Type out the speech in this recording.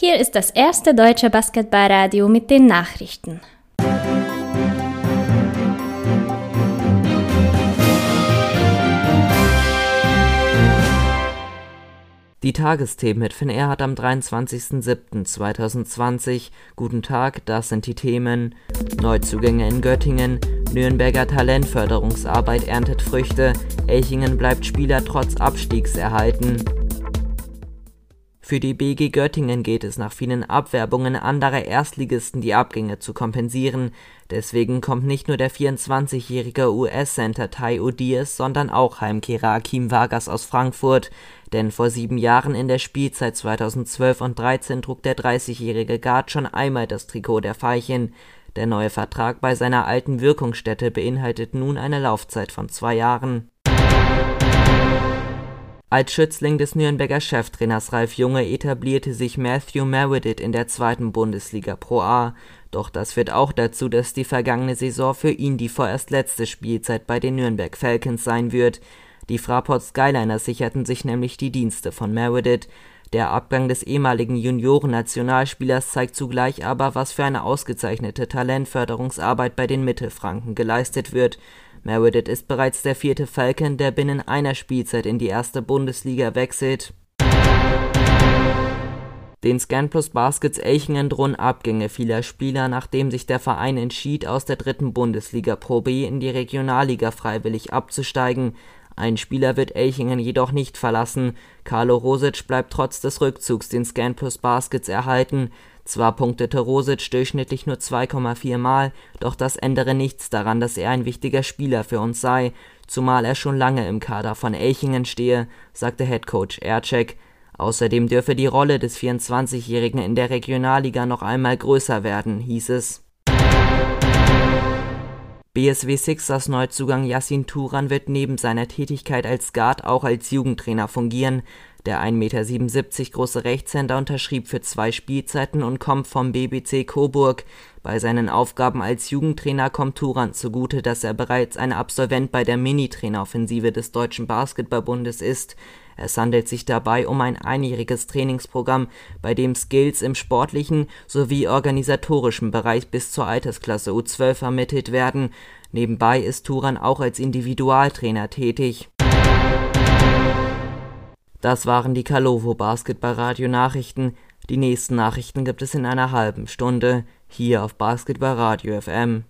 Hier ist das erste deutsche Basketballradio mit den Nachrichten. Die Tagesthemen mit Finn Erhardt am 23.07.2020. Guten Tag, das sind die Themen. Neuzugänge in Göttingen. Nürnberger Talentförderungsarbeit erntet Früchte. Elchingen bleibt Spieler trotz Abstiegs erhalten. Für die BG Göttingen geht es nach vielen Abwerbungen anderer Erstligisten, die Abgänge zu kompensieren. Deswegen kommt nicht nur der 24-jährige US-Center Tai Odiers, sondern auch Heimkehrer Akim Vargas aus Frankfurt. Denn vor sieben Jahren in der Spielzeit 2012 und 13 trug der 30-jährige Guard schon einmal das Trikot der Veilchen. Der neue Vertrag bei seiner alten Wirkungsstätte beinhaltet nun eine Laufzeit von zwei Jahren. Als Schützling des Nürnberger Cheftrainers Ralf Junge etablierte sich Matthew Meredith in der zweiten Bundesliga Pro A. Doch das führt auch dazu, dass die vergangene Saison für ihn die vorerst letzte Spielzeit bei den Nürnberg Falcons sein wird. Die Fraport Skyliners sicherten sich nämlich die Dienste von Meredith. Der Abgang des ehemaligen Junioren-Nationalspielers zeigt zugleich aber, was für eine ausgezeichnete Talentförderungsarbeit bei den Mittelfranken geleistet wird. Meredith ist bereits der vierte Falcon, der binnen einer Spielzeit in die erste Bundesliga wechselt. Den ScanPlus Baskets Elchingen drohen Abgänge vieler Spieler, nachdem sich der Verein entschied, aus der dritten Bundesliga Pro B in die Regionalliga freiwillig abzusteigen. Ein Spieler wird Elchingen jedoch nicht verlassen. Carlo Rosic bleibt trotz des Rückzugs den ScanPlus Baskets erhalten. Zwar punktete Rosic durchschnittlich nur 2,4 Mal, doch das ändere nichts daran, dass er ein wichtiger Spieler für uns sei, zumal er schon lange im Kader von Elchingen stehe, sagte Headcoach Ercek. Außerdem dürfe die Rolle des 24-Jährigen in der Regionalliga noch einmal größer werden, hieß es. BSW Sixers Neuzugang Yassin Turan wird neben seiner Tätigkeit als Guard auch als Jugendtrainer fungieren. Der 1,77 Meter große Rechtshänder unterschrieb für zwei Spielzeiten und kommt vom BBC Coburg. Bei seinen Aufgaben als Jugendtrainer kommt Turan zugute, dass er bereits ein Absolvent bei der Mini-Traineroffensive des Deutschen Basketballbundes ist. Es handelt sich dabei um ein einjähriges Trainingsprogramm, bei dem Skills im sportlichen sowie organisatorischen Bereich bis zur Altersklasse U12 vermittelt werden. Nebenbei ist Turan auch als Individualtrainer tätig das waren die Kalovo Basketballradio Nachrichten. Die nächsten Nachrichten gibt es in einer halben Stunde hier auf Basketballradio FM.